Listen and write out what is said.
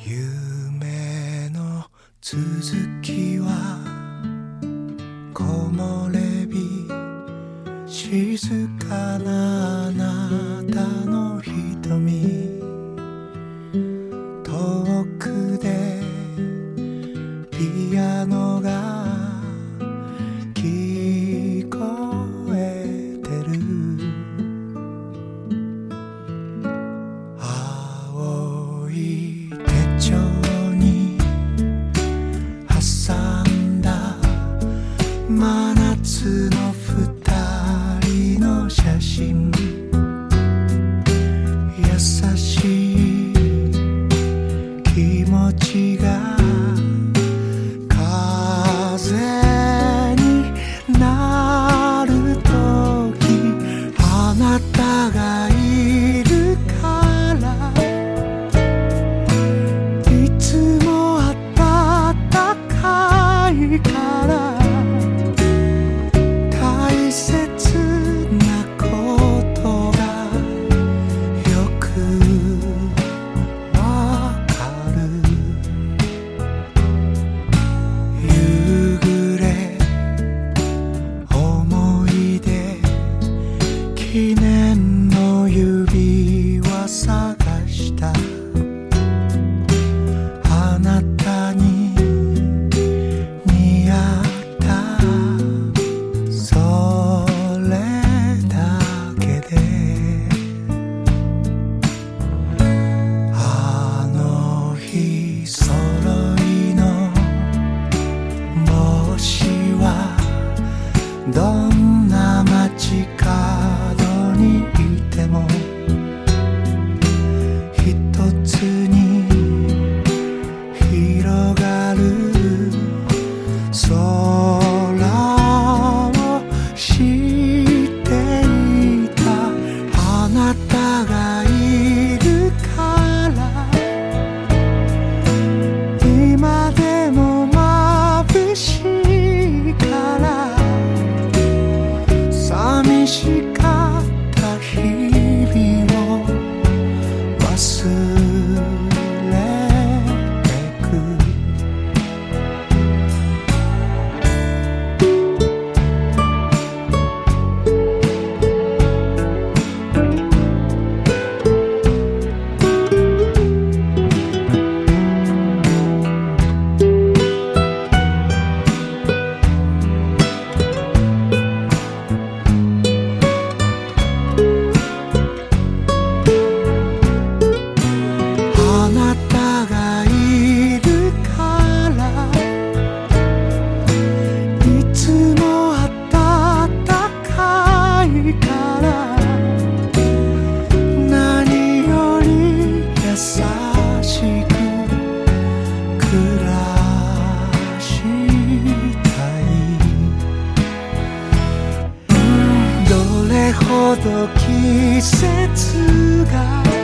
夢の続きは木漏れ日静かなあなたの瞳。真夏の記念の指はさ she goes. ど季節が